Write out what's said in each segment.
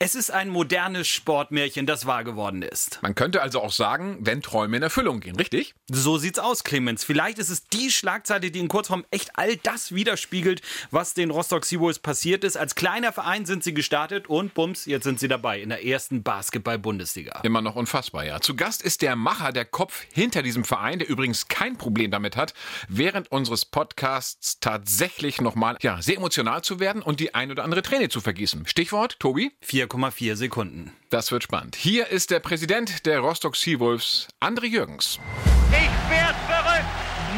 Es ist ein modernes Sportmärchen, das wahr geworden ist. Man könnte also auch sagen, wenn Träume in Erfüllung gehen, richtig? So sieht's aus, Clemens. Vielleicht ist es die Schlagzeile, die in Kurzform echt all das widerspiegelt, was den Rostock Seawolves passiert ist. Als kleiner Verein sind sie gestartet und bums, jetzt sind sie dabei in der ersten Basketball-Bundesliga. Immer noch unfassbar, ja. Zu Gast ist der Macher, der Kopf hinter diesem Verein, der übrigens kein Problem damit hat, während unseres Podcasts tatsächlich nochmal ja, sehr emotional zu werden und die ein oder andere Träne zu vergießen. Stichwort, Tobi? 4,4 Sekunden. Das wird spannend. Hier ist der Präsident der Rostock Seawolves, André Jürgens. Ich werd verrückt!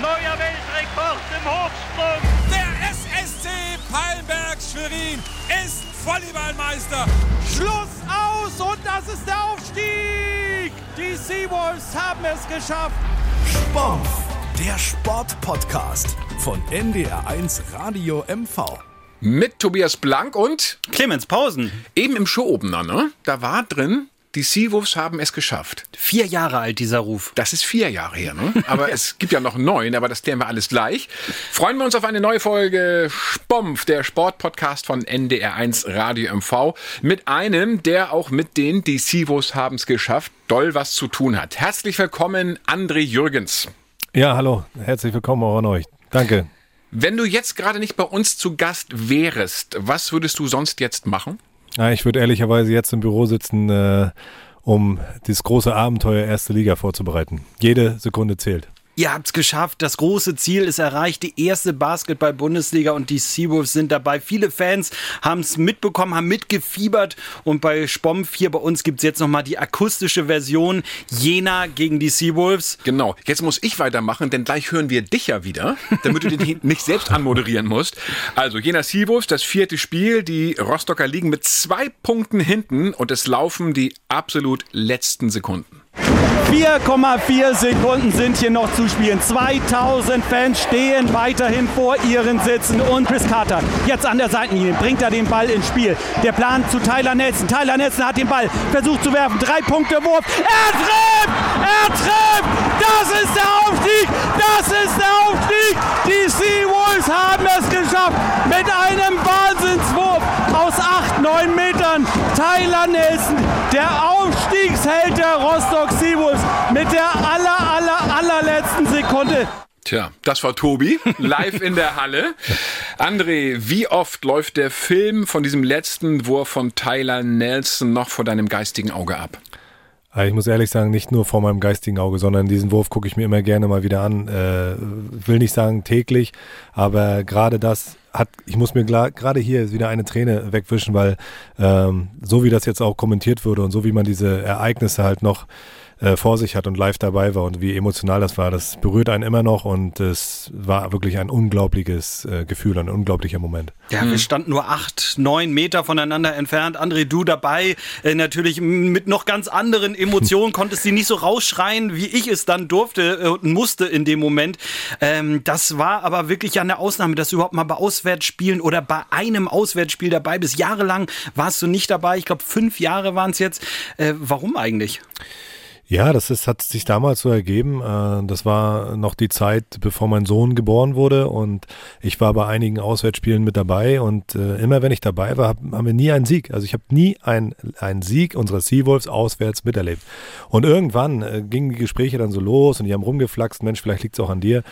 Neuer Weltrekord im Hochsprung! Der SSC Palmberg Schwerin ist Volleyballmeister. Schluss aus und das ist der Aufstieg! Die Seawolves haben es geschafft! Sport, der Sportpodcast von NDR1 Radio MV. Mit Tobias Blank und Clemens Pausen. eben im Show-Opener, ne? Da war drin, die Seawolves haben es geschafft. Vier Jahre alt, dieser Ruf. Das ist vier Jahre her, ne? Aber es gibt ja noch neun, aber das klären wir alles gleich. Freuen wir uns auf eine neue Folge Spompf, der Sportpodcast von NDR1 Radio MV, mit einem, der auch mit den die Seawolves haben es geschafft, doll was zu tun hat. Herzlich willkommen, André Jürgens. Ja, hallo, herzlich willkommen auch an euch. Danke. Wenn du jetzt gerade nicht bei uns zu Gast wärest, was würdest du sonst jetzt machen? Ja, ich würde ehrlicherweise jetzt im Büro sitzen, äh, um dieses große Abenteuer erste Liga vorzubereiten. Jede Sekunde zählt. Ihr habt's geschafft. Das große Ziel ist erreicht. Die erste Basketball-Bundesliga und die Seawolves sind dabei. Viele Fans haben es mitbekommen, haben mitgefiebert. Und bei Spompf hier bei uns gibt's jetzt nochmal die akustische Version. Jena gegen die Seawolves. Genau, jetzt muss ich weitermachen, denn gleich hören wir dich ja wieder, damit du den nicht selbst anmoderieren musst. Also Jena Seawolves, das vierte Spiel, die Rostocker liegen mit zwei Punkten hinten und es laufen die absolut letzten Sekunden. 4,4 Sekunden sind hier noch zu spielen. 2000 Fans stehen weiterhin vor ihren Sitzen. Und Chris Carter jetzt an der Seitenlinie bringt er den Ball ins Spiel. Der Plan zu Tyler Nelson. Tyler Nelson hat den Ball versucht zu werfen. Drei Punkte Wurf. Er trifft! Er trifft! Das ist der Aufstieg! Das ist der Aufstieg! Die Seawolves haben es geschafft mit einem Wahnsinnswurf aus 8, 9 Metern. Tyler Nelson, der Aufstiegsheld der Rostock Seawolves mit der aller, aller, allerletzten Sekunde. Tja, das war Tobi, live in der Halle. André, wie oft läuft der Film von diesem letzten Wurf von Tyler Nelson noch vor deinem geistigen Auge ab? Aber ich muss ehrlich sagen, nicht nur vor meinem geistigen Auge, sondern diesen Wurf gucke ich mir immer gerne mal wieder an. Äh, will nicht sagen täglich, aber gerade das hat, ich muss mir gerade hier wieder eine Träne wegwischen, weil ähm, so wie das jetzt auch kommentiert wurde und so wie man diese Ereignisse halt noch äh, vor sich hat und live dabei war und wie emotional das war, das berührt einen immer noch und es war wirklich ein unglaubliches äh, Gefühl, ein unglaublicher Moment. Ja, wir standen nur acht, neun Meter voneinander entfernt. André, du dabei. Äh, natürlich mit noch ganz anderen Emotionen konntest sie nicht so rausschreien, wie ich es dann durfte äh, und musste in dem Moment. Ähm, das war aber wirklich ja eine Ausnahme, dass du überhaupt mal bei Auswärtsspielen oder bei einem Auswärtsspiel dabei bist. Jahrelang warst du nicht dabei. Ich glaube, fünf Jahre waren es jetzt. Äh, warum eigentlich? Ja, das ist, hat sich damals so ergeben. Äh, Das war noch die Zeit, bevor mein Sohn geboren wurde und ich war bei einigen Auswärtsspielen mit dabei und äh, immer wenn ich dabei war, hab, haben wir nie einen Sieg. Also ich habe nie einen, einen Sieg unserer Seawolves auswärts miterlebt. Und irgendwann äh, gingen die Gespräche dann so los und die haben rumgeflaxt, Mensch, vielleicht liegt's auch an dir.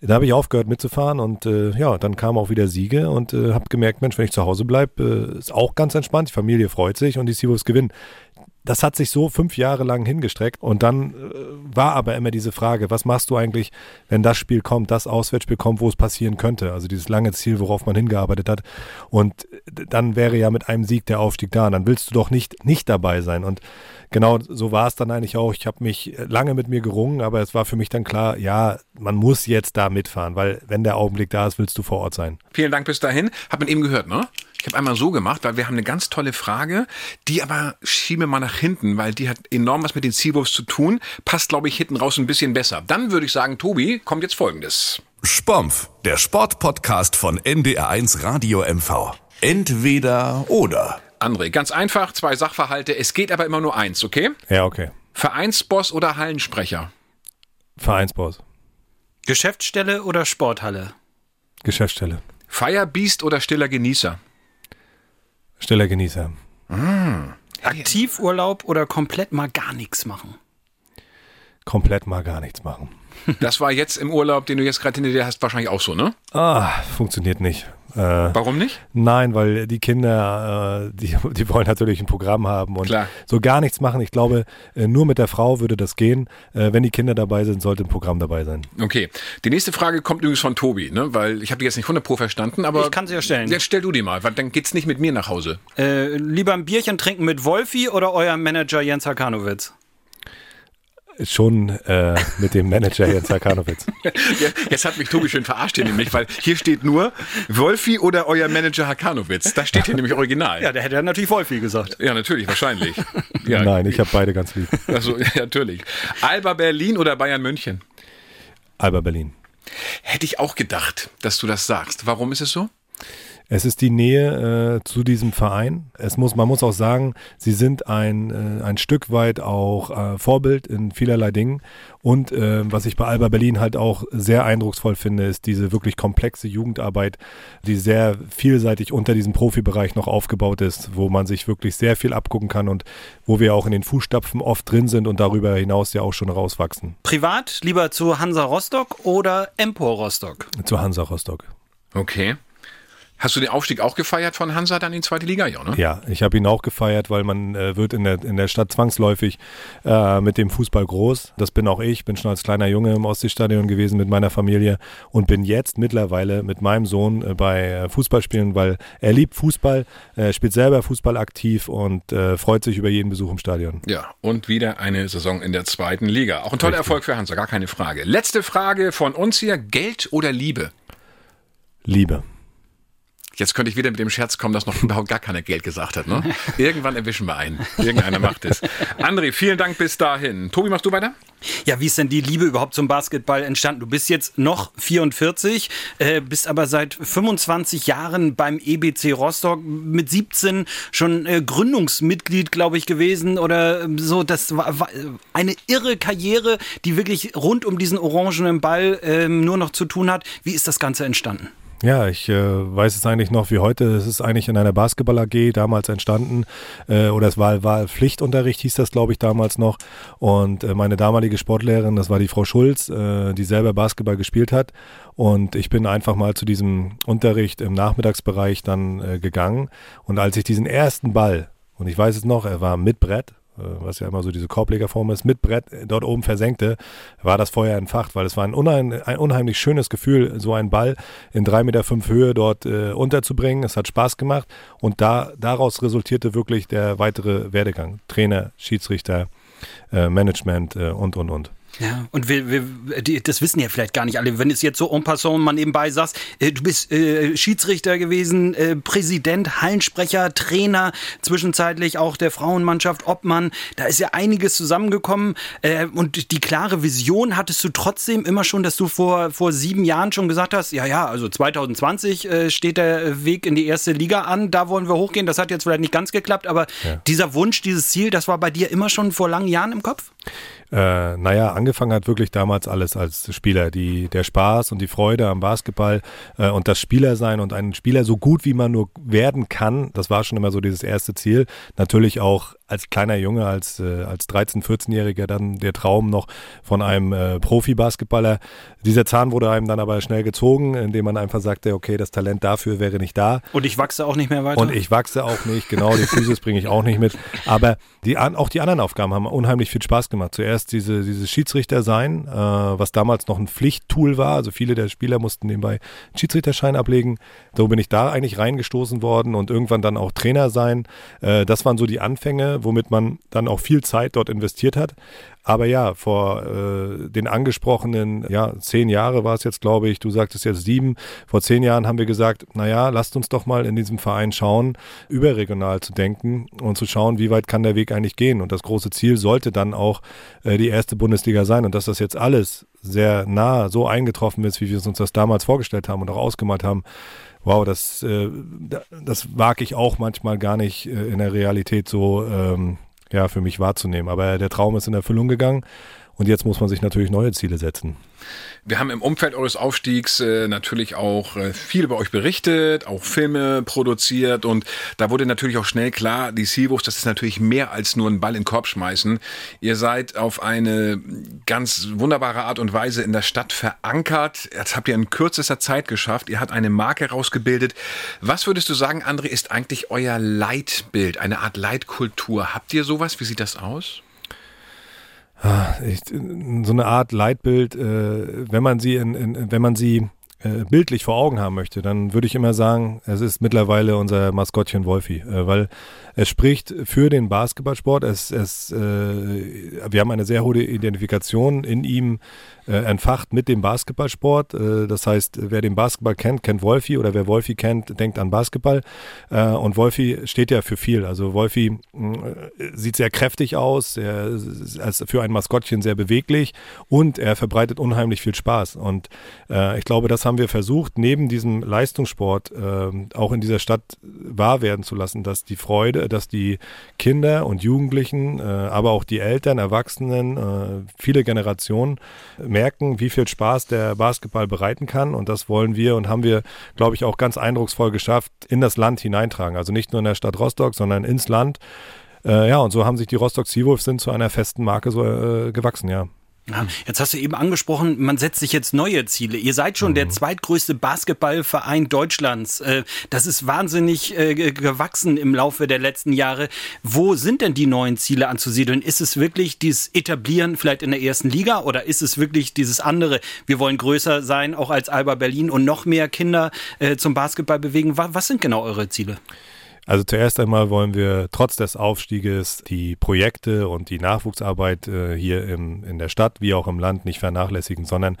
Da habe ich aufgehört mitzufahren und äh, ja, dann kamen auch wieder Siege und äh, habe gemerkt, Mensch, wenn ich zu Hause bleibe, äh, ist auch ganz entspannt. Die Familie freut sich und die Seawolves gewinnen das hat sich so fünf Jahre lang hingestreckt und dann äh, war aber immer diese Frage, was machst du eigentlich, wenn das Spiel kommt, das Auswärtsspiel kommt, wo es passieren könnte, also dieses lange Ziel, worauf man hingearbeitet hat. Und äh, dann wäre ja mit einem Sieg der Aufstieg da. Und dann willst du doch nicht nicht dabei sein. Und genau so war es dann eigentlich auch. Ich habe mich lange mit mir gerungen, aber es war für mich dann klar, ja, man muss jetzt da mitfahren, weil wenn der Augenblick da ist, willst du vor Ort sein. Vielen Dank bis dahin. Hat man eben gehört, ne? Ich habe einmal so gemacht, weil wir haben eine ganz tolle Frage, die aber schieben wir mal nach hinten, weil die hat enorm was mit den Seawolves zu tun. Passt, glaube ich, hinten raus ein bisschen besser. Dann würde ich sagen, Tobi, kommt jetzt Folgendes. Spompf, der Sportpodcast von NDR1 Radio MV. Entweder oder. André, ganz einfach, zwei Sachverhalte. Es geht aber immer nur eins, okay? Ja, okay. Vereinsboss oder Hallensprecher? Vereinsboss, Geschäftsstelle oder Sporthalle? Geschäftsstelle, Firebeast oder stiller Genießer? stiller Genießer, Aktivurlaub oder komplett mal gar nichts machen? Komplett mal gar nichts machen. Das war jetzt im Urlaub, den du jetzt gerade hinter dir hast, wahrscheinlich auch so, ne? Ah, funktioniert nicht. Äh, Warum nicht? Nein, weil die Kinder, äh, die, die wollen natürlich ein Programm haben und Klar. so gar nichts machen. Ich glaube, äh, nur mit der Frau würde das gehen. Äh, wenn die Kinder dabei sind, sollte ein Programm dabei sein. Okay. Die nächste Frage kommt übrigens von Tobi, ne? Weil ich habe die jetzt nicht 100 pro verstanden, aber. Ich kann sie ja stellen. Jetzt stell du die mal, weil dann geht's nicht mit mir nach Hause. Äh, lieber ein Bierchen trinken mit Wolfi oder euer Manager Jens Hakanowitz? Schon äh, mit dem Manager Jens Hakanowitz. Ja, Jetzt hat mich Tobi schön verarscht hier nämlich, weil hier steht nur Wolfi oder euer Manager Hakanowitz. Das steht hier nämlich original. Ja, der hätte natürlich Wolfi gesagt. Ja, natürlich, wahrscheinlich. Ja, Nein, ich habe beide ganz lieb. Also, ja, natürlich. Alba Berlin oder Bayern München? Alba Berlin. Hätte ich auch gedacht, dass du das sagst. Warum ist es so? Es ist die Nähe äh, zu diesem Verein. Es muss, man muss auch sagen, sie sind ein, äh, ein Stück weit auch äh, Vorbild in vielerlei Dingen. Und äh, was ich bei Alba Berlin halt auch sehr eindrucksvoll finde, ist diese wirklich komplexe Jugendarbeit, die sehr vielseitig unter diesem Profibereich noch aufgebaut ist, wo man sich wirklich sehr viel abgucken kann und wo wir auch in den Fußstapfen oft drin sind und darüber hinaus ja auch schon rauswachsen. Privat lieber zu Hansa Rostock oder Empor Rostock? Zu Hansa Rostock. Okay. Hast du den Aufstieg auch gefeiert von Hansa dann in die zweite Liga? Ja, ne? Ja, ich habe ihn auch gefeiert, weil man äh, wird in der, in der Stadt zwangsläufig äh, mit dem Fußball groß. Das bin auch ich, bin schon als kleiner Junge im Ostseestadion gewesen mit meiner Familie und bin jetzt mittlerweile mit meinem Sohn äh, bei äh, Fußballspielen, weil er liebt Fußball, äh, spielt selber Fußball aktiv und äh, freut sich über jeden Besuch im Stadion. Ja, und wieder eine Saison in der zweiten Liga. Auch ein toller Erfolg für Hansa, gar keine Frage. Letzte Frage von uns hier: Geld oder Liebe? Liebe. Jetzt könnte ich wieder mit dem Scherz kommen, dass noch überhaupt gar keiner Geld gesagt hat. Ne? Irgendwann erwischen wir einen. Irgendeiner macht es. André, vielen Dank bis dahin. Tobi, machst du weiter? Ja, wie ist denn die Liebe überhaupt zum Basketball entstanden? Du bist jetzt noch 44, äh, bist aber seit 25 Jahren beim EBC Rostock, mit 17 schon äh, Gründungsmitglied, glaube ich, gewesen oder ähm, so. Das war, war eine irre Karriere, die wirklich rund um diesen orangenen Ball ähm, nur noch zu tun hat. Wie ist das Ganze entstanden? Ja, ich äh, weiß es eigentlich noch wie heute. Es ist eigentlich in einer Basketball AG damals entstanden. Äh, oder es war, war Pflichtunterricht, hieß das, glaube ich, damals noch. Und äh, meine damalige Sportlehrerin, das war die Frau Schulz, äh, die selber Basketball gespielt hat. Und ich bin einfach mal zu diesem Unterricht im Nachmittagsbereich dann äh, gegangen. Und als ich diesen ersten Ball, und ich weiß es noch, er war mit Brett, was ja immer so diese Korblegerform ist, mit Brett dort oben versenkte, war das Feuer entfacht, weil es war ein, unheim, ein unheimlich schönes Gefühl, so einen Ball in drei Meter fünf Höhe dort äh, unterzubringen. Es hat Spaß gemacht und da, daraus resultierte wirklich der weitere Werdegang. Trainer, Schiedsrichter, äh, Management äh, und, und, und. Ja, und wir, wir, die, das wissen ja vielleicht gar nicht alle. Wenn es jetzt so en passant mal nebenbei sagst, äh, du bist äh, Schiedsrichter gewesen, äh, Präsident, Hallensprecher, Trainer, zwischenzeitlich auch der Frauenmannschaft, Obmann, da ist ja einiges zusammengekommen. Äh, und die klare Vision hattest du trotzdem immer schon, dass du vor, vor sieben Jahren schon gesagt hast, ja, ja, also 2020 äh, steht der Weg in die erste Liga an, da wollen wir hochgehen. Das hat jetzt vielleicht nicht ganz geklappt, aber Ja. dieser Wunsch, dieses Ziel, das war bei dir immer schon vor langen Jahren im Kopf? Äh, naja, angefangen hat wirklich damals alles als Spieler. Die, der Spaß und die Freude am Basketball äh, und das Spielersein und ein Spieler so gut wie man nur werden kann, das war schon immer so dieses erste Ziel. Natürlich auch als kleiner Junge, als, äh, als 13-, 14-Jähriger dann der Traum noch von einem äh, Profi-Basketballer. Dieser Zahn wurde einem dann aber schnell gezogen, indem man einfach sagte, okay, das Talent dafür wäre nicht da. Und ich wachse auch nicht mehr weiter? Und ich wachse auch nicht, genau, die Physis bringe ich auch nicht mit. Aber die, auch die anderen Aufgaben haben unheimlich viel Spaß gemacht. Zuerst diese, dieses Schiedsrichter sein, äh, was damals noch ein Pflichttool war. Also viele der Spieler mussten nebenbei einen Schiedsrichterschein ablegen. So bin ich da eigentlich reingestoßen worden und irgendwann dann auch Trainer sein. Äh, das waren so die Anfänge, womit man dann auch viel Zeit dort investiert hat. Aber ja, vor äh, den angesprochenen, ja, zehn Jahre war es jetzt, glaube ich, du sagtest jetzt sieben, vor zehn Jahren haben wir gesagt, naja, lasst uns doch mal in diesem Verein schauen, überregional zu denken und zu schauen, wie weit kann der Weg eigentlich gehen. Und das große Ziel sollte dann auch äh, die erste Bundesliga sein. Und dass das jetzt alles sehr nah so eingetroffen ist, wie wir uns das damals vorgestellt haben und auch ausgemalt haben, wow, das, äh, da- das wage ich auch manchmal gar nicht äh, in der Realität so ähm, ja, für mich wahrzunehmen. Aber der Traum ist in Erfüllung gegangen Und jetzt muss man sich natürlich neue Ziele setzen. Wir haben im Umfeld eures Aufstiegs äh, natürlich auch äh, viel über euch berichtet, auch Filme produziert und da wurde natürlich auch schnell klar, die Seawolves, das ist natürlich mehr als nur einen Ball in den Korb schmeißen. Ihr seid auf eine ganz wunderbare Art und Weise in der Stadt verankert. Das habt ihr in kürzester Zeit geschafft. Ihr habt eine Marke rausgebildet. Was würdest du sagen, André, ist eigentlich euer Leitbild, eine Art Leitkultur? Habt ihr sowas? Wie sieht das aus? Ah, so eine Art Leitbild, äh, wenn man sie in, in, wenn man sie äh, bildlich vor Augen haben möchte, dann würde ich immer sagen, es ist mittlerweile unser Maskottchen Wolfi, äh, weil es spricht für den Basketballsport. Es, es, äh, wir haben eine sehr hohe Identifikation in ihm äh, entfacht mit dem Basketballsport. Äh, das heißt, wer den Basketball kennt, kennt Wolfi oder wer Wolfi kennt, denkt an Basketball. Äh, und Wolfi steht ja für viel. Also Wolfi äh, sieht sehr kräftig aus, er ist für ein Maskottchen sehr beweglich und er verbreitet unheimlich viel Spaß. Und äh, ich glaube, das haben wir versucht, neben diesem Leistungssport auch in dieser Stadt wahr werden zu lassen, dass die Freude, dass die Kinder und Jugendlichen, aber auch die Eltern, Erwachsenen, viele Generationen merken, wie viel Spaß der Basketball bereiten kann. Und das wollen wir und haben wir, glaube ich, auch ganz eindrucksvoll geschafft, in das Land hineintragen. Also nicht nur in der Stadt Rostock, sondern ins Land. Äh, ja, und so haben sich die Rostock Seawolves sind zu einer festen Marke so äh, gewachsen, ja. Ja, jetzt hast du eben angesprochen, man setzt sich jetzt neue Ziele. Ihr seid schon mhm. der zweitgrößte Basketballverein Deutschlands. Äh, das ist wahnsinnig äh, gewachsen im Laufe der letzten Jahre. Wo sind denn die neuen Ziele anzusiedeln? Ist es wirklich dieses Etablieren vielleicht in der ersten Liga oder ist es wirklich dieses andere? Wir wollen größer sein, auch als Alba Berlin und noch mehr Kinder äh, zum Basketball bewegen. Was sind genau eure Ziele? Also zuerst einmal wollen wir trotz des Aufstieges die Projekte und die Nachwuchsarbeit äh, hier im, in der Stadt wie auch im Land nicht vernachlässigen, sondern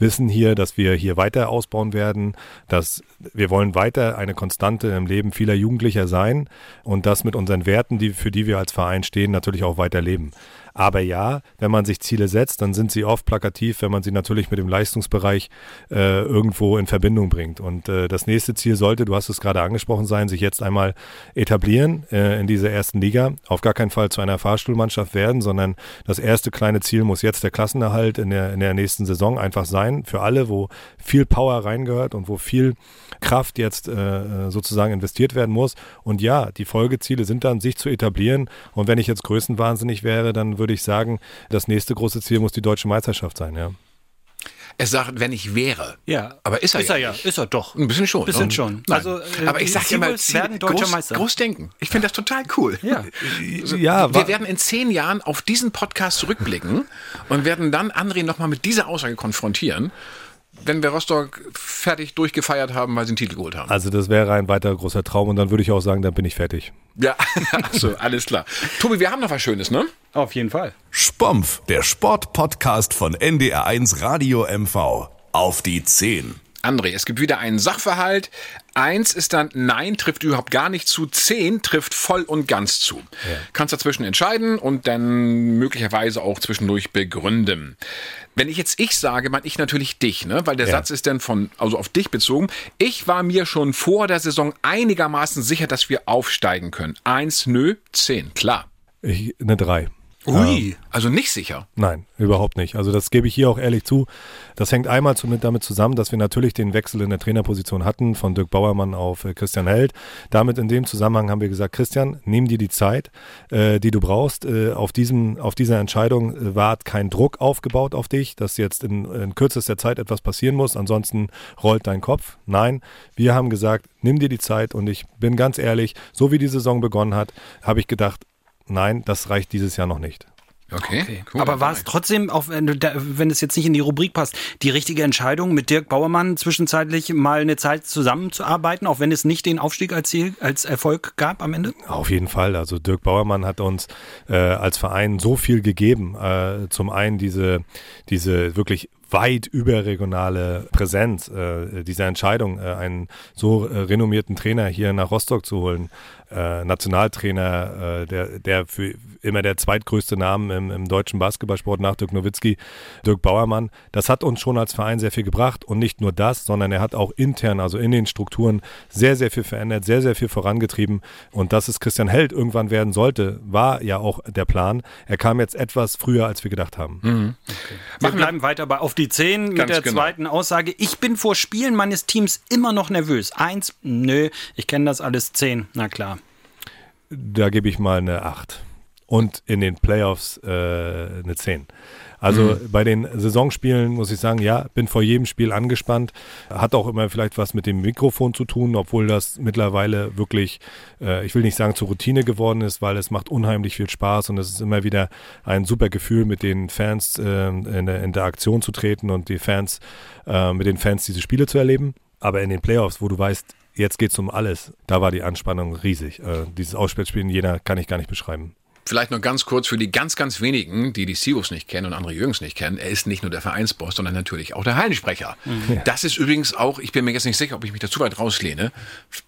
wissen hier, dass wir hier weiter ausbauen werden, dass wir wollen weiter eine Konstante im Leben vieler Jugendlicher sein und das mit unseren Werten, die, für die wir als Verein stehen, natürlich auch weiter leben. Aber ja, wenn man sich Ziele setzt, dann sind sie oft plakativ, wenn man sie natürlich mit dem Leistungsbereich äh, irgendwo in Verbindung bringt. Und äh, das nächste Ziel sollte, du hast es gerade angesprochen sein, sich jetzt einmal etablieren äh, in dieser ersten Liga. Auf gar keinen Fall zu einer Fahrstuhlmannschaft werden, sondern das erste kleine Ziel muss jetzt der Klassenerhalt in der, in der nächsten Saison einfach sein. Für alle, wo viel Power reingehört und wo viel Kraft jetzt äh, sozusagen investiert werden muss. Und ja, die Folgeziele sind dann, sich zu etablieren. Und wenn ich jetzt größenwahnsinnig wäre, dann würde würde ich sagen, das nächste große Ziel muss die deutsche Meisterschaft sein, ja. Er sagt, wenn ich wäre. Ja. Aber ist er ist ja. Er ja. Ist er doch. Ein bisschen schon. Ein bisschen ne? schon. Nein. Also, äh, aber ich sage immer, werden deutscher groß, Meister. groß denken. Ich finde das total cool. Ja. Also, ja wir werden in zehn Jahren auf diesen Podcast zurückblicken und werden dann André nochmal mit dieser Aussage konfrontieren wenn wir Rostock fertig durchgefeiert haben, weil sie einen Titel geholt haben. Also das wäre ein weiterer großer Traum und dann würde ich auch sagen, dann bin ich fertig. Ja, also alles klar. Tobi, wir haben noch was Schönes, ne? Auf jeden Fall. Spompf, der Sportpodcast von NDR1 Radio MV. Auf die 10. André, es gibt wieder einen Sachverhalt. Eins ist dann Nein trifft überhaupt gar nicht zu, zehn trifft voll und ganz zu. Ja. Kannst dazwischen entscheiden und dann möglicherweise auch zwischendurch begründen. Wenn ich jetzt ich sage, meine ich natürlich dich, ne? Weil der ja. Satz ist dann von, also auf dich bezogen. Ich war mir schon vor der Saison einigermaßen sicher, dass wir aufsteigen können. Eins, nö, zehn, klar. Ich, eine drei. Ui, ähm, also nicht sicher. Nein, überhaupt nicht. Also das gebe ich hier auch ehrlich zu. Das hängt einmal damit zusammen, dass wir natürlich den Wechsel in der Trainerposition hatten von Dirk Bauermann auf äh, Christian Held. Damit in dem Zusammenhang haben wir gesagt, Christian, nimm dir die Zeit, äh, die du brauchst. Äh, auf, diesem, auf dieser Entscheidung äh, war kein Druck aufgebaut auf dich, dass jetzt in, in kürzester Zeit etwas passieren muss. Ansonsten rollt dein Kopf. Nein, wir haben gesagt, nimm dir die Zeit und ich bin ganz ehrlich, so wie die Saison begonnen hat, habe ich gedacht, nein, das reicht dieses Jahr noch nicht. Okay, okay. Cool, aber war es trotzdem, auch wenn, wenn es jetzt nicht in die Rubrik passt, die richtige Entscheidung, mit Dirk Bauermann zwischenzeitlich mal eine Zeit zusammenzuarbeiten, auch wenn es nicht den Aufstieg als Ziel, als Erfolg gab am Ende? Auf jeden Fall. Also Dirk Bauermann hat uns äh, als Verein so viel gegeben. Äh, zum einen diese, diese wirklich weit überregionale Präsenz äh, dieser Entscheidung, äh, einen so äh, renommierten Trainer hier nach Rostock zu holen, äh, Nationaltrainer, äh, der, der für immer der zweitgrößte Name im, im deutschen Basketballsport nach Dirk Nowitzki, Dirk Bauermann. Das hat uns schon als Verein sehr viel gebracht und nicht nur das, sondern er hat auch intern, also in den Strukturen, sehr, sehr viel verändert, sehr, sehr viel vorangetrieben. Und dass es Christian Held irgendwann werden sollte, war ja auch der Plan. Er kam jetzt etwas früher, als wir gedacht haben. Mhm. Okay. Wir bleiben weiter bei auf die 10 mit der genau. zweiten Aussage. Ich bin vor Spielen meines Teams immer noch nervös. Eins, nö, ich kenne das alles. Zehn, na klar. Da gebe ich mal eine 8. Und in den Playoffs äh, eine 10. Also mhm. bei den Saisonspielen muss ich sagen, ja, bin vor jedem Spiel angespannt. Hat auch immer vielleicht was mit dem Mikrofon zu tun, obwohl das mittlerweile wirklich, äh, ich will nicht sagen zur Routine geworden ist, weil es macht unheimlich viel Spaß und es ist immer wieder ein super Gefühl, mit den Fans äh, in der Interaktion zu treten und die Fans, äh, mit den Fans diese Spiele zu erleben. Aber in den Playoffs, wo du weißt, jetzt geht es um alles, da war die Anspannung riesig. Äh, dieses Ausspielspiel in Jena kann ich gar nicht beschreiben. Vielleicht noch ganz kurz für die ganz, ganz wenigen, die die Sios nicht kennen und andere Jürgens nicht kennen. Er ist nicht nur der Vereinsboss, sondern natürlich auch der Hallensprecher. Mhm. Das ist übrigens auch, ich bin mir jetzt nicht sicher, ob ich mich da zu weit rauslehne,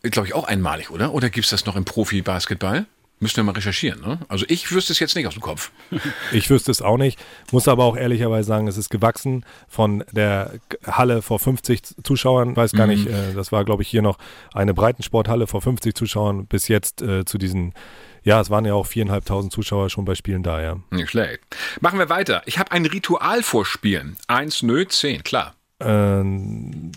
glaube ich auch einmalig, oder? Oder gibt es das noch im Profi-Basketball? Müssen wir mal recherchieren. Ne? Also ich wüsste es jetzt nicht aus dem Kopf. Ich wüsste es auch nicht. Muss aber auch ehrlicherweise sagen, es ist gewachsen von der Halle vor 50 Zuschauern. Weiß gar mhm. nicht, äh, das war glaube ich hier noch eine Breitensporthalle vor 50 Zuschauern bis jetzt äh, zu diesen ja, es waren ja auch viereinhalbtausend Zuschauer schon bei Spielen da, ja. Nicht schlecht. Machen wir weiter. Ich habe ein Ritual vorspielen. Eins, nö, zehn, klar. Ähm,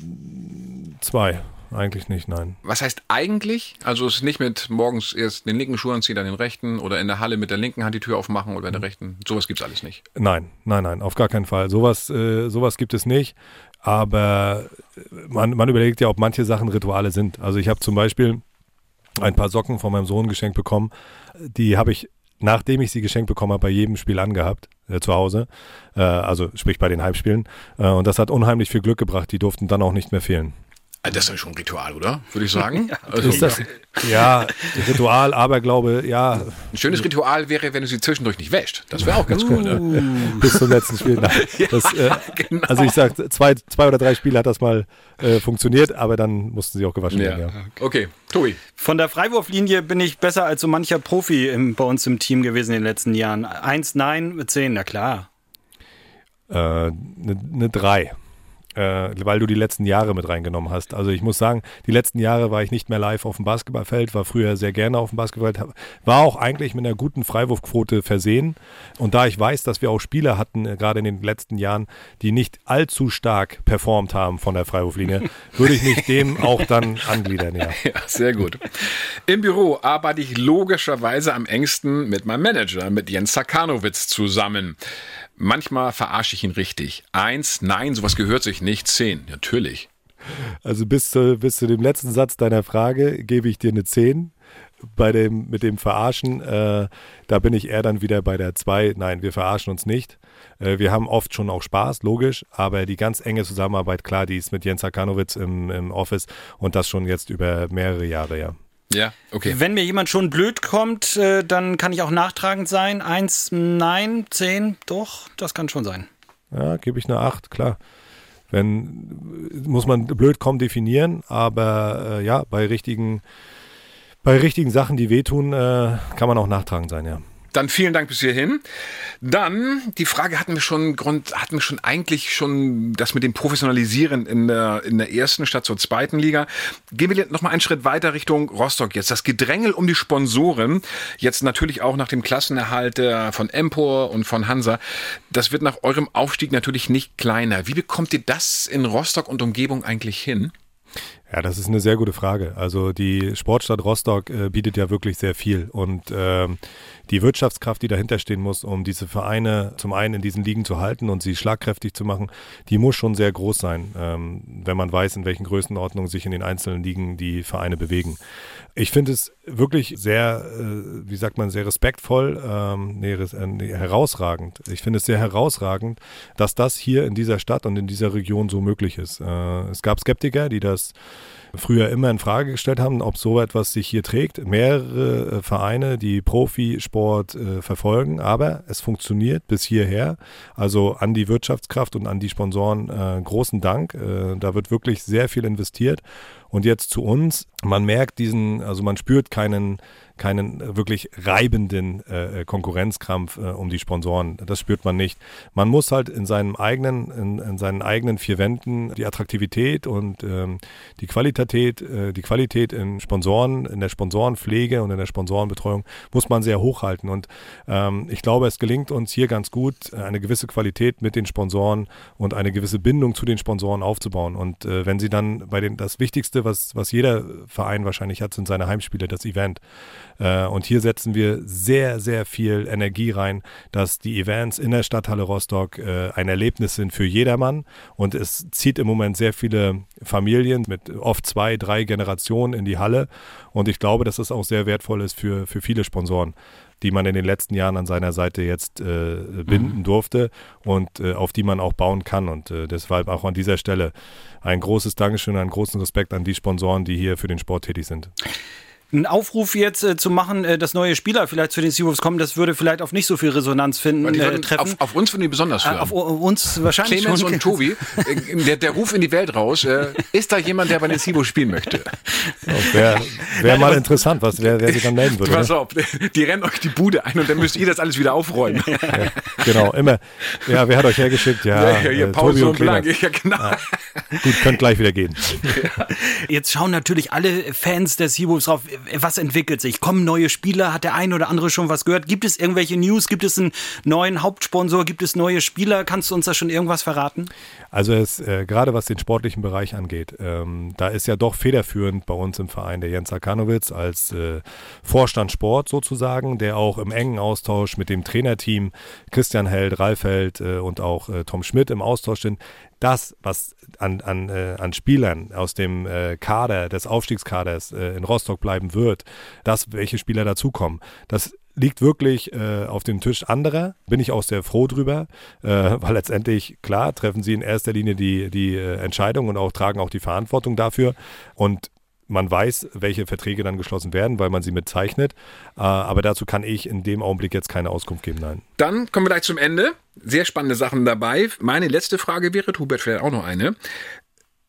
zwei. Eigentlich nicht, nein. Was heißt eigentlich? Also es ist nicht mit morgens erst den linken Schuh anziehen, dann den rechten oder in der Halle mit der linken Hand die Tür aufmachen oder in der mhm. rechten. Sowas gibt es alles nicht. Nein, nein, nein, auf gar keinen Fall. Sowas, äh, sowas gibt es nicht. Aber man, man überlegt ja, ob manche Sachen Rituale sind. Also ich habe zum Beispiel ein paar Socken von meinem Sohn geschenkt bekommen. Die habe ich, nachdem ich sie geschenkt bekommen habe, bei jedem Spiel angehabt, äh, zu Hause. Äh, also sprich bei den Heimspielen. Äh, und das hat unheimlich viel Glück gebracht. Die durften dann auch nicht mehr fehlen. Ah, das ist ja schon ein Ritual, oder? Würde ich sagen. ja, also, das, ja, Ritual, Aberglaube, ja. Ein schönes Ritual wäre, wenn du sie zwischendurch nicht wäscht. Das wäre auch ganz cool. Ne? Uh. Bis zum letzten Spiel. Das, äh, genau. Also ich sag, zwei, zwei oder drei Spiele hat das mal äh, funktioniert, aber dann mussten sie auch gewaschen werden. Ja. Okay, Tobi. Von der Freiwurflinie bin ich besser als so mancher Profi im, bei uns im Team gewesen in den letzten Jahren. Eins, nein, zehn, na klar. Eine äh, ne, ne drei äh, weil du die letzten Jahre mit reingenommen hast. Also ich muss sagen, die letzten Jahre war ich nicht mehr live auf dem Basketballfeld, war früher sehr gerne auf dem Basketballfeld, war auch eigentlich mit einer guten Freiwurfquote versehen. Und da ich weiß, dass wir auch Spieler hatten, äh, gerade in den letzten Jahren, die nicht allzu stark performt haben von der Freiwurflinie, würde ich mich dem auch dann angliedern, ja. ja. Sehr gut. Im Büro arbeite ich logischerweise am engsten mit meinem Manager, mit Jens Sakanowitz zusammen. Manchmal verarsche ich ihn richtig. Eins, nein, sowas gehört sich nicht. Zehn, natürlich. Also bis zu, bis zu dem letzten Satz deiner Frage gebe ich dir eine Zehn. Bei dem, mit dem Verarschen, äh, da bin ich eher dann wieder bei der zwei. Nein, wir verarschen uns nicht. Äh, wir haben oft schon auch Spaß, logisch, aber die ganz enge Zusammenarbeit, klar, die ist mit Jens Hakanowitz im, im Office und das schon jetzt über mehrere Jahre, ja. Ja, okay. Wenn mir jemand schon blöd kommt, äh, dann kann ich auch nachtragend sein. Eins, nein, zehn, doch, das kann schon sein. Ja, gebe ich eine acht, klar. Wenn, muss man blöd kommen definieren, aber äh, ja, bei richtigen, bei richtigen Sachen, die wehtun, äh, kann man auch nachtragend sein, ja. Dann vielen Dank bis hierhin. Dann, die Frage hatten wir schon, Grund, hatten wir schon eigentlich schon das mit dem Professionalisieren in der, in der ersten statt zur zweiten Liga. Gehen wir noch mal einen Schritt weiter Richtung Rostock jetzt. Das Gedrängel um die Sponsoren, jetzt natürlich auch nach dem Klassenerhalt von Empor und von Hansa, das wird nach eurem Aufstieg natürlich nicht kleiner. Wie bekommt ihr das in Rostock und Umgebung eigentlich hin? Ja, das ist eine sehr gute Frage. Also die Sportstadt Rostock äh, bietet ja wirklich sehr viel und ähm, die Wirtschaftskraft, die dahinter stehen muss, um diese Vereine zum einen in diesen Ligen zu halten und sie schlagkräftig zu machen, die muss schon sehr groß sein, ähm, wenn man weiß, in welchen Größenordnungen sich in den einzelnen Ligen die Vereine bewegen. Ich finde es wirklich sehr, äh, wie sagt man, sehr respektvoll, ähm, nee, äh, nee, herausragend. Ich finde es sehr herausragend, dass das hier in dieser Stadt und in dieser Region so möglich ist. Äh, es gab Skeptiker, die das früher immer in Frage gestellt haben, ob so etwas sich hier trägt. Mehrere äh, Vereine, die Profisport äh, verfolgen, aber es funktioniert bis hierher. Also an die Wirtschaftskraft und an die Sponsoren äh, großen Dank. Äh, da wird wirklich sehr viel investiert. Und jetzt zu uns, man merkt diesen, also man spürt keinen keinen wirklich reibenden äh, Konkurrenzkrampf äh, um die Sponsoren. Das spürt man nicht. Man muss halt in seinem eigenen, in, in seinen eigenen vier Wänden die Attraktivität und ähm, die Qualität, äh, die Qualität in Sponsoren, in der Sponsorenpflege und in der Sponsorenbetreuung muss man sehr hochhalten. Und ähm, ich glaube, es gelingt uns hier ganz gut, eine gewisse Qualität mit den Sponsoren und eine gewisse Bindung zu den Sponsoren aufzubauen. Und äh, wenn sie dann bei den, das Wichtigste, was, was jeder Verein wahrscheinlich hat, sind seine Heimspiele, das Event. Äh, und hier setzen wir sehr, sehr viel Energie rein, dass die Events in der Stadthalle Rostock äh, ein Erlebnis sind für jedermann. Und es zieht im Moment sehr viele Familien mit oft zwei, drei Generationen in die Halle. Und ich glaube, dass das auch sehr wertvoll ist für, für viele Sponsoren die man in den letzten Jahren an seiner Seite jetzt äh, binden mhm. durfte und äh, auf die man auch bauen kann. Und äh, deshalb auch an dieser Stelle ein großes Dankeschön, einen großen Respekt an die Sponsoren, die hier für den Sport tätig sind einen Aufruf jetzt äh, zu machen, äh, dass neue Spieler vielleicht zu den Seawolves kommen, das würde vielleicht auf nicht so viel Resonanz finden, äh, treffen. Auf, auf, uns würden die besonders hören. Äh, auf, auf, uns wahrscheinlich Clemens und Tobi, äh, der, der, Ruf in die Welt raus, äh, ist da jemand, der bei den Seawolves spielen möchte? Wäre wär mal interessant, was, wer, wer sich dann melden würde. Pass ne? auf, die rennen euch die Bude ein und dann müsst ihr das alles wieder aufräumen. Ja, genau, immer. Ja, wer hat euch hergeschickt? Ja, ja, ja Pause und, und Blank. Ja, genau. Ja. Gut, könnt gleich wieder gehen. Jetzt schauen natürlich alle Fans der Seawolves drauf, was entwickelt sich? Kommen neue Spieler? Hat der eine oder andere schon was gehört? Gibt es irgendwelche News? Gibt es einen neuen Hauptsponsor? Gibt es neue Spieler? Kannst du uns da schon irgendwas verraten? Also es, äh, gerade was den sportlichen Bereich angeht, ähm, da ist ja doch federführend bei uns im Verein der Jens Arkanowitz als äh, Vorstand Sport sozusagen, der auch im engen Austausch mit dem Trainerteam Christian Held, Ralf Held äh, und auch äh, Tom Schmidt im Austausch sind das, was an, an, äh, an Spielern aus dem äh, Kader, des Aufstiegskaders äh, in Rostock bleiben wird, das, welche Spieler dazukommen, das liegt wirklich äh, auf dem Tisch anderer. Bin ich auch sehr froh drüber, äh, weil letztendlich, klar, treffen sie in erster Linie die, die äh, Entscheidung und auch tragen auch die Verantwortung dafür. Und man weiß, welche Verträge dann geschlossen werden, weil man sie mitzeichnet. Äh, aber dazu kann ich in dem Augenblick jetzt keine Auskunft geben, nein. Dann kommen wir gleich zum Ende. Sehr spannende Sachen dabei. Meine letzte Frage wäre, Hubert, vielleicht auch noch eine.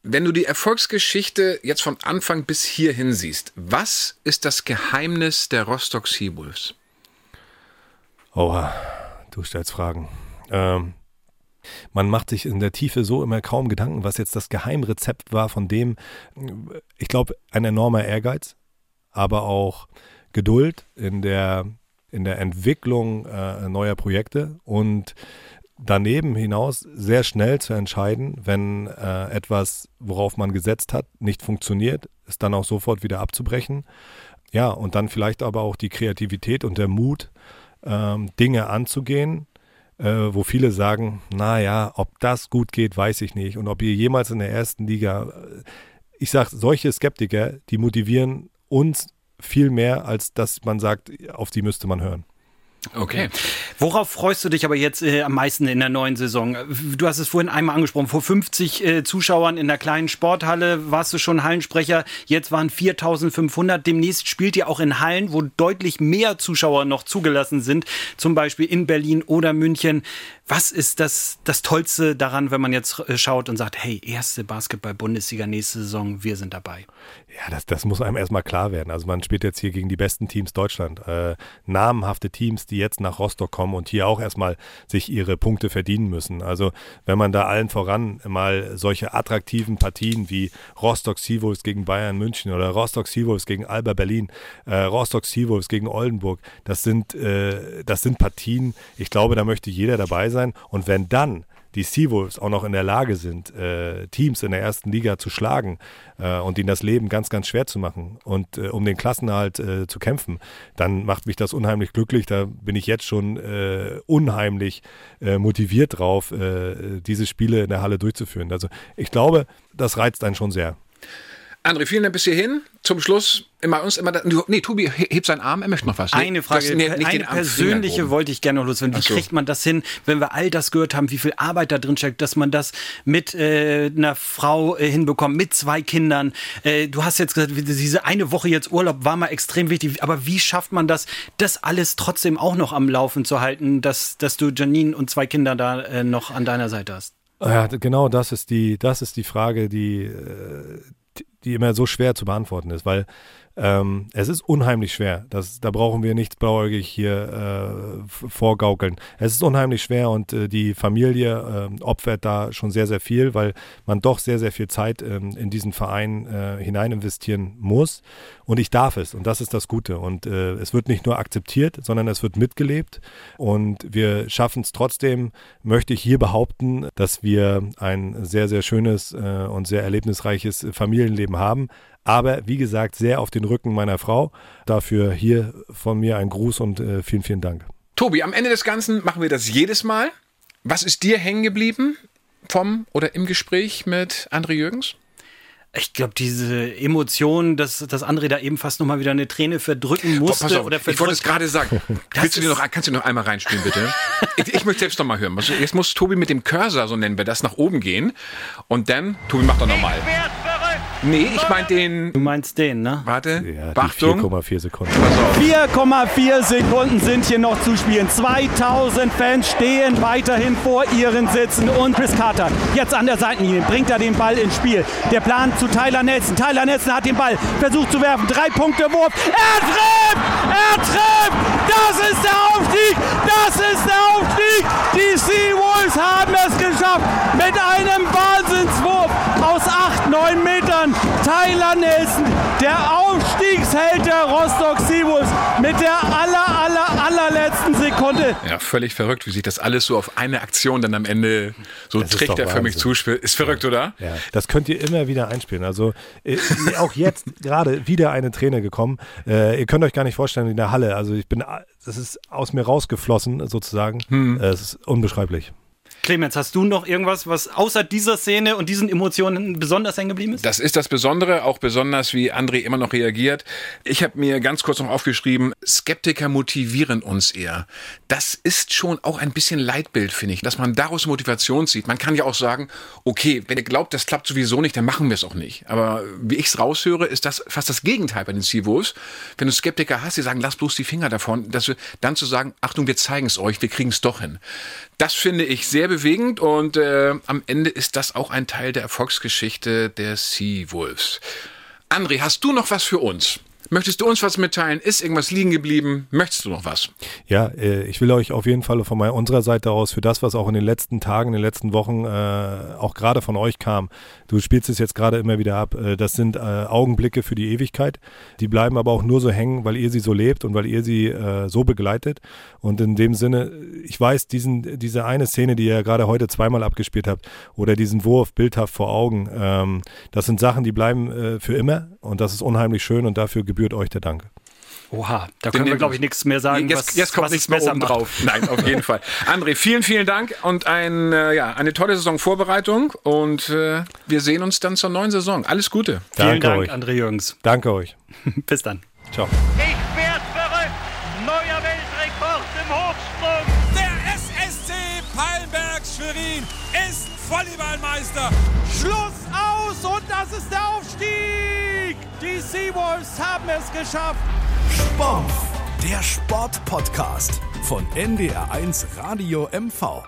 Wenn du die Erfolgsgeschichte jetzt von Anfang bis hierhin siehst, was ist das Geheimnis der Rostock Seawolves? Oha, du stellst Fragen. Ähm, man macht sich in der Tiefe so immer kaum Gedanken, was jetzt das Geheimrezept war von dem, ich glaube, ein enormer Ehrgeiz, aber auch Geduld in der, in der Entwicklung äh, neuer Projekte und daneben hinaus sehr schnell zu entscheiden, wenn äh, etwas, worauf man gesetzt hat, nicht funktioniert, es dann auch sofort wieder abzubrechen. Ja, und dann vielleicht aber auch die Kreativität und der Mut, ähm, Dinge anzugehen, äh, wo viele sagen, naja, ob das gut geht, weiß ich nicht. Und ob ihr jemals in der ersten Liga, äh, ich sage, solche Skeptiker, die motivieren uns viel mehr, als dass man sagt, auf die müsste man hören. Okay. Worauf freust du dich aber jetzt äh, am meisten in der neuen Saison? Du hast es vorhin einmal angesprochen, vor 50 äh, Zuschauern in der kleinen Sporthalle warst du schon Hallensprecher, jetzt waren 4500. Demnächst spielt ihr auch in Hallen, wo deutlich mehr Zuschauer noch zugelassen sind, zum Beispiel in Berlin oder München. Was ist das, das Tollste daran, wenn man jetzt äh, schaut und sagt, hey, erste Basketball-Bundesliga nächste Saison, wir sind dabei? Ja, das, das muss einem erstmal klar werden. Also man spielt jetzt hier gegen die besten Teams Deutschland. Äh, namenhafte Teams, die jetzt nach Rostock kommen und hier auch erstmal sich ihre Punkte verdienen müssen. Also wenn man da allen voran mal solche attraktiven Partien wie Rostock Seawolves gegen Bayern München oder Rostock Seawolves gegen Alba Berlin, äh, Rostock Seawolves gegen Oldenburg, das sind, äh, das sind Partien, ich glaube, da möchte jeder dabei sein sein. Und wenn dann die Seawolves auch noch in der Lage sind, äh, Teams in der ersten Liga zu schlagen äh, und ihnen das Leben ganz, ganz schwer zu machen und äh, um den Klassenerhalt äh, zu kämpfen, dann macht mich das unheimlich glücklich. Da bin ich jetzt schon äh, unheimlich äh, motiviert drauf, diese Spiele in der Halle durchzuführen. Also ich glaube, das reizt einen schon sehr. André, vielen Dank bis hierhin. Zum Schluss immer uns immer. Da, nee, Tobi hebt seinen Arm, er möchte noch was. Eine Frage, das, nee, nicht eine persönliche wollte ich gerne noch loswerden. Wie so. kriegt man das hin, wenn wir all das gehört haben, wie viel Arbeit da drin steckt, dass man das mit äh, einer Frau äh, hinbekommt, mit zwei Kindern? Äh, du hast jetzt gesagt, diese eine Woche jetzt Urlaub war mal extrem wichtig, aber wie schafft man das, das alles trotzdem auch noch am Laufen zu halten, dass, dass du Janine und zwei Kinder da äh, noch an deiner Seite hast? Ja, genau das ist die, das ist die Frage, die, äh, die- immer so schwer zu beantworten ist, weil ähm, es ist unheimlich schwer. Das, da brauchen wir nichts blauäugig hier äh, vorgaukeln. Es ist unheimlich schwer und äh, die Familie äh, opfert da schon sehr, sehr viel, weil man doch sehr, sehr viel Zeit ähm, in diesen Verein äh, hinein investieren muss. Und ich darf es und das ist das Gute. Und äh, es wird nicht nur akzeptiert, sondern es wird mitgelebt. Und wir schaffen es trotzdem, möchte ich hier behaupten, dass wir ein sehr, sehr schönes äh, und sehr erlebnisreiches Familienleben haben. Aber wie gesagt, sehr auf den Rücken meiner Frau. Dafür hier von mir ein Gruß und äh, vielen, vielen Dank. Tobi, am Ende des Ganzen machen wir das jedes Mal. Was ist dir hängen geblieben vom oder im Gespräch mit André Jürgens? Ich glaube, diese Emotion, dass, dass André da eben fast nochmal wieder eine Träne verdrücken musste Pass auf, oder ich wollte es gerade sagen. Willst du dir noch, kannst du noch einmal reinspielen, bitte? ich, ich möchte selbst noch mal hören. Also Jetzt muss Tobi mit dem Cursor, so nennen wir das, nach oben gehen. Und dann, Tobi, mach doch nochmal. Ich. Nee, ich meine den, Du meinst den, ne? warte, Ja, die Achtung. 4,4 Sekunden. 4,4 Sekunden sind hier noch zu spielen. 2000 Fans stehen weiterhin vor ihren Sitzen. Und Chris Carter jetzt an der Seitenlinie bringt er den Ball ins Spiel. Der Plan zu Tyler Nelson. Tyler Nelson hat den Ball versucht zu werfen. Drei Punkte Wurf. Er trifft! Er trifft! Das ist der Aufstieg! Das ist der Aufstieg! Die Seawolves haben es geschafft mit einem Wahnsinnswurf aus 8, 9 Metern. Tyler Nelson, der Aufstiegsheld der Rostock Seawolves mit der aller, aller, allerletzten Sekunde. Ja, völlig verrückt, wie sich das alles so auf eine Aktion dann am Ende so ist trickterförmig doch Wahnsinn. zuspielt. Ist verrückt, oder? Ja, das könnt ihr immer wieder einspielen. Also äh, auch jetzt gerade wieder eine Träne gekommen. Äh, ihr könnt euch gar nicht vorstellen in der Halle. Also ich bin, das ist aus mir rausgeflossen sozusagen. Äh, es ist unbeschreiblich. Clemens, hast du noch irgendwas, was außer dieser Szene und diesen Emotionen besonders hängen geblieben ist? Das ist das Besondere, auch besonders, wie André immer noch reagiert. Ich habe mir ganz kurz noch aufgeschrieben, Skeptiker motivieren uns eher. Das ist schon auch ein bisschen Leitbild, finde ich, dass man daraus Motivation zieht. Man kann ja auch sagen, okay, wenn ihr glaubt, das klappt sowieso nicht, dann machen wir es auch nicht. Aber wie ich es raushöre, ist das fast das Gegenteil bei den Seawolves. Wenn du Skeptiker hast, die sagen, lass bloß die Finger davon, dass wir dann zu sagen, Achtung, wir zeigen es euch, wir kriegen es doch hin. Das finde ich sehr bewegend und äh, am Ende ist das auch ein Teil der Erfolgsgeschichte der Seawolves. André, hast du noch was für uns? Möchtest du uns was mitteilen? Ist irgendwas liegen geblieben? Möchtest du noch was? Ja, äh, ich will euch auf jeden Fall von unserer Seite aus für das, was auch in den letzten Tagen, in den letzten Wochen äh, auch gerade von euch kam. Du spielst es jetzt gerade immer wieder ab. Äh, das sind Augenblicke für die Ewigkeit. Die bleiben aber auch nur so hängen, weil ihr sie so lebt und weil ihr sie so begleitet. Und in dem Sinne, ich weiß, diesen, diese eine Szene, die ihr gerade heute zweimal abgespielt habt, oder diesen Wurf bildhaft vor Augen, ähm, das sind Sachen, die bleiben für immer. Und das ist unheimlich schön und dafür gebührt euch der Dank. Oha, da können wir, glaube ich, nichts mehr sagen. Jetzt, was, jetzt kommt was nichts es mehr besser oben drauf. Nein, auf jeden Fall. André, vielen, vielen Dank und ein, äh, ja, eine tolle Saisonvorbereitung und äh, wir sehen uns dann zur neuen Saison. Alles Gute. Vielen Danke Dank, euch. André Jürgens. Danke euch. Bis dann. Ciao. Ich werd Seawolves haben es geschafft. Sport, der Sportpodcast von NDR1 Radio MV.